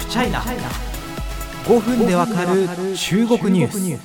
フチャイナ5分でわかる中国ニュー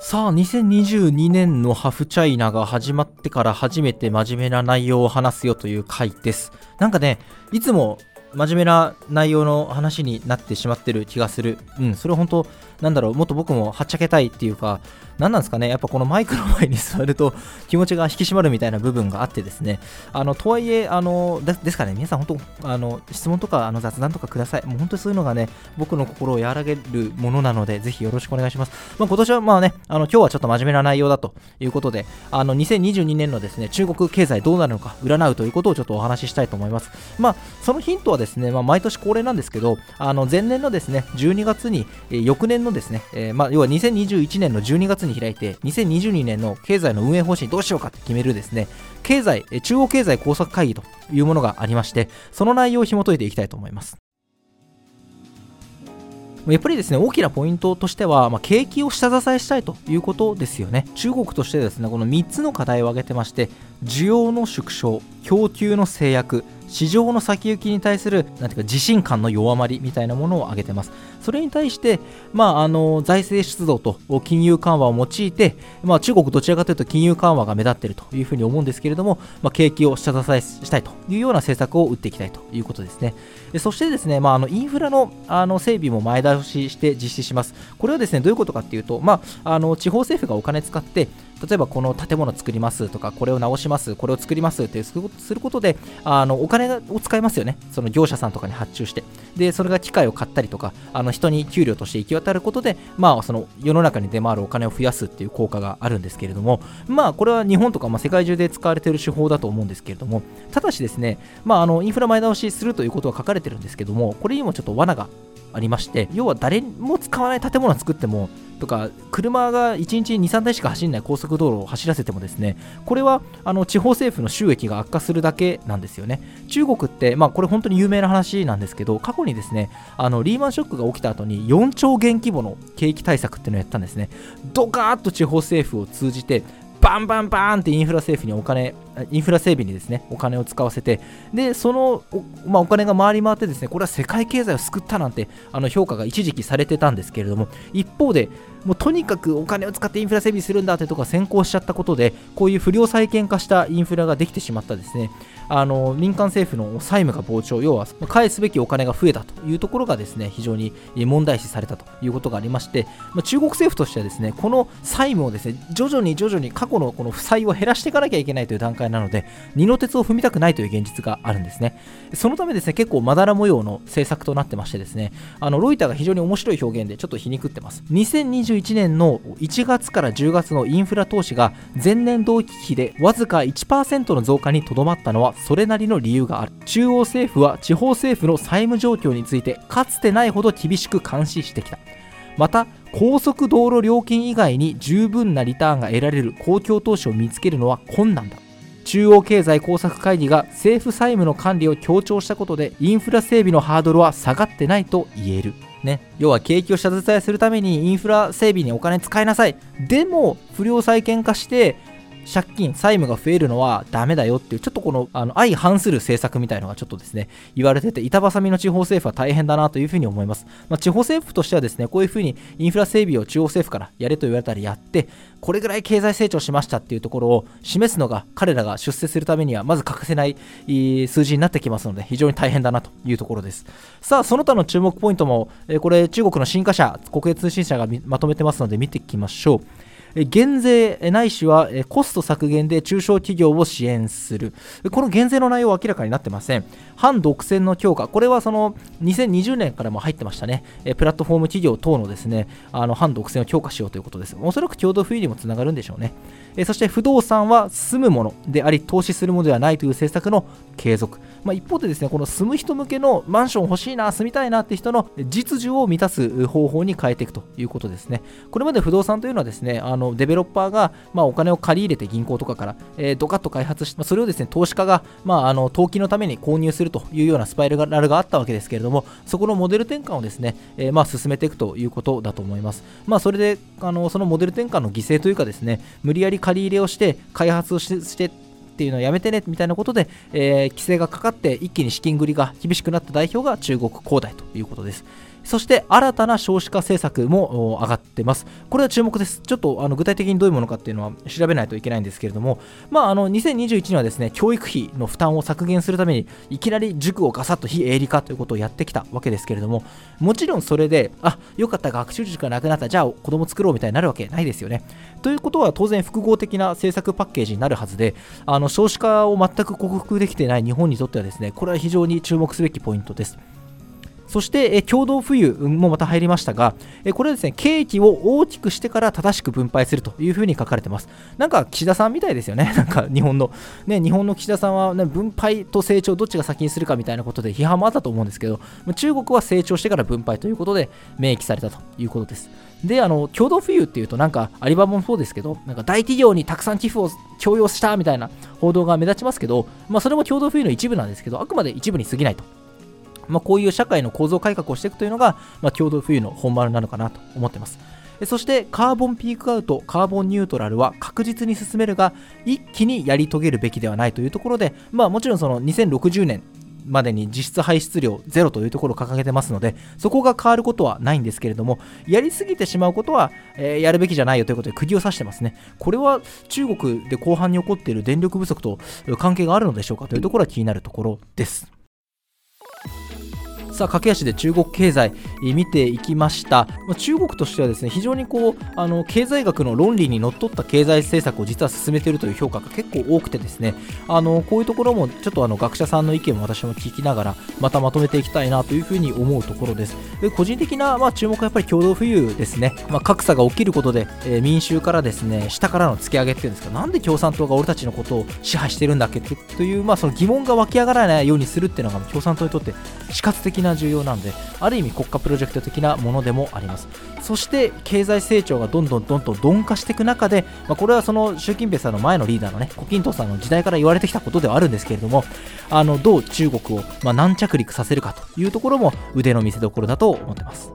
ス。さあ2022年のハフチャイナが始まってから初めて真面目な内容を話すよという回です。なんかねいつも真面目な内容の話になってしまってる気がする。うん、それは本当、なんだろう、もっと僕もはっちゃけたいっていうか、何なんですかね、やっぱこのマイクの前に座ると気持ちが引き締まるみたいな部分があってですね、あのとはいえ、あのですかね、皆さん本当、あの質問とかあの雑談とかください。もう本当にそういうのがね、僕の心を和らげるものなので、ぜひよろしくお願いします。まあ、今年はまあね、あの今日はちょっと真面目な内容だということで、あの2022年のですね、中国経済どうなるのか占うということをちょっとお話ししたいと思います。まあ、そのヒントはですね、まあ、毎年恒例なんですけど、あの前年のですね、12月に、えー、翌年のですね、えー、まあ、要は2021年の12月にに開いて、2022年の経済の運営方針どうしようかって決めるですね、経済、中央経済工作会議というものがありまして、その内容を紐解いていきたいと思います。やっぱりですね、大きなポイントとしては、まあ、景気を下支えしたいということですよね。中国としてですね、この3つの課題を挙げてまして、需要の縮小、供給の制約、市場の先行きに対するなんていうか自信感の弱まりみたいなものを挙げてます。それに対して、まあ、あの財政出動と金融緩和を用いて、まあ、中国どちらかというと金融緩和が目立っているというふうに思うんですけれども、まあ、景気を下支えしたいというような政策を打っていきたいということですね。そしてですね、まあ、あのインフラのあの整備も前倒しして実施します。これはですねどういうことかっていうと、まあ、あの地方政府がお金使って例えばこの建物作りますとかこれを直しますこれを作りますってすることであのお金を使いますよね。その業者さんとかに発注して。でそれが機械を買ったりとかあの人に給料として行き渡ることでまあその世の中に出回るお金を増やすっていう効果があるんですけれどもまあこれは日本とか、まあ、世界中で使われている手法だと思うんですけれどもただしですねまああのインフラ前倒しするということは書かれてるんですけどもこれにもちょっと罠がありまして要は誰も使わない建物を作ってもとか車が1日23台しか走らない高速道路を走らせてもですねこれはあの地方政府の収益が悪化するだけなんですよね。中国って、まあ、これ本当に有名な話なんですけど過去にですねあのリーマンショックが起きた後に4兆元規模の景気対策っていうのをやったんですね。ドカーッと地方政府を通じてバンバンバンってインフラ整備にお金インフラ整備にですねお金を使わせてでそのお,、まあ、お金が回り回ってですねこれは世界経済を救ったなんてあの評価が一時期されてたんですけれども一方でもうとにかくお金を使ってインフラ整備するんだってとか先行しちゃったことでこういう不良債権化したインフラができてしまったですね。あの民間政府の債務が膨張要は返すべきお金が増えたというところがですね非常に問題視されたということがありまして、まあ、中国政府としてはですねこの債務をですね徐々に徐々に過去のこの負債を減らしていかなきゃいけないという段階なので二の鉄を踏みたくないという現実があるんですね。そのためですね結構まだら模様の政策となってましてですねあのロイターが非常に面白い表現でちょっと皮肉ってます。2021年の1月から10月のインフラ投資が前年同期比でわずか1%の増加にとどまったのはそれなりの理由がある。中央政府は地方政府の債務状況についてかつてないほど厳しく監視してきた。また高速道路料金以外に十分なリターンが得られる公共投資を見つけるのは困難だ。中央経済工作会議が政府債務の管理を強調したことでインフラ整備のハードルは下がってないと言える。ね、要は景気を下支えするためにインフラ整備にお金使いなさい。でも不良債権化して借金、債務が増えるのはダメだよっていう、ちょっとこのあの相反する政策みたいのがちょっとですね、言われてて、板挟みの地方政府は大変だなというふうに思います。まあ、地方政府としてはですね、こういうふうにインフラ整備を中央政府からやれと言われたらやって、これぐらい経済成長しましたっていうところを示すのが、彼らが出世するためには、まず欠かせない数字になってきますので、非常に大変だなというところです。さあ、その他の注目ポイントも、えこれ、中国の新華社、国営通信社がまとめてますので、見ていきましょう。減税ないしはコスト削減で中小企業を支援する。この減税の内容は明らかになってません。反独占の強化。これはその2020年からも入ってましたね。プラットフォーム企業等のですね、あの反独占を強化しようということです。おそらく共同富裕にもつながるんでしょうね。そして不動産は住むものであり、投資するものではないという政策の継続。まあ、一方でですね、この住む人向けのマンション欲しいな、住みたいなって人の実需を満たす方法に変えていくということですね。これまで不動産というのはですね、あのデベロッパーが、まあ、お金を借り入れて銀行とかから、えー、ドカッと開発して、まあ、それをですね、投資家が、まあ、あの投機のために購入するというようなスパイラルがあったわけですけれども、そこのモデル転換をですね、えー、まあ、進めていくということだと思います。まあ、それで、あのそのモデル転換の犠牲というかですね、無理やり借り入れをして、開発をして、っていうのをやめてねみたいなことで、えー、規制がかかって一気に資金繰りが厳しくなった代表が中国恒大ということですそして新たな少子化政策も上がってます。これは注目です。ちょっとあの具体的にどういうものかっていうのは調べないといけないんですけれども、まあ、あの2021年はですね教育費の負担を削減するためにいきなり塾をガサッと非営利化ということをやってきたわけですけれども、もちろんそれで、あよかった、学習塾がなくなった、じゃあ子供作ろうみたいになるわけないですよね。ということは当然複合的な政策パッケージになるはずで、あの少子化を全く克服できていない日本にとってはですね、これは非常に注目すべきポイントです。そして、え共同富裕もまた入りましたが、えこれはですね、景気を大きくしてから正しく分配するというふうに書かれてます。なんか岸田さんみたいですよね。なんか日本の、ね、日本の岸田さんは、ね、分配と成長どっちが先にするかみたいなことで批判もあったと思うんですけど、中国は成長してから分配ということで明記されたということです。で、あの、共同富裕っていうと、なんか、アリババもそうですけど、なんか大企業にたくさん寄付を強要したみたいな報道が目立ちますけど、まあ、それも共同富裕の一部なんですけど、あくまで一部に過ぎないとまあ、こういう社会の構造改革をしていくというのが、まあ、共同富裕の本丸なのかなと思ってます。そしてカーボンピークアウト、カーボンニュートラルは確実に進めるが、一気にやり遂げるべきではないというところで、まあ、もちろんその2060年までに実質排出量ゼロというところを掲げてますので、そこが変わることはないんですけれども、やりすぎてしまうことは、えー、やるべきじゃないよということで釘を刺してますね。これは中国で後半に起こっている電力不足と関係があるのでしょうかというところは気になるところです。さあ駆け足で中国経済見ていきました。中国としてはですね非常にこうあの経済学の論理にのっとった経済政策を実は進めているという評価が結構多くてですね。あのこういうところもちょっとあの学者さんの意見も私も聞きながらまたまとめていきたいなというふうに思うところです。で個人的な、まあ、注目はやっぱり共同富裕ですね、まあ、格差が起きることで、えー、民衆からですね下からの突き上げっていうんですか。なんで共産党が俺たちのことを支配してるんだっけという、まあ、その疑問が湧き上がらないようにするっていうのが共産党にとって死活的な重要なのである意味国家プロジェクト的なものでもありますそして経済成長がどんどんどんどん鈍化していく中で、まあ、これはその習近平さんの前のリーダーのね胡錦涛さんの時代から言われてきたことではあるんですけれどもあのどう中国をまあ軟着陸させるかというところも腕の見せどころだと思ってます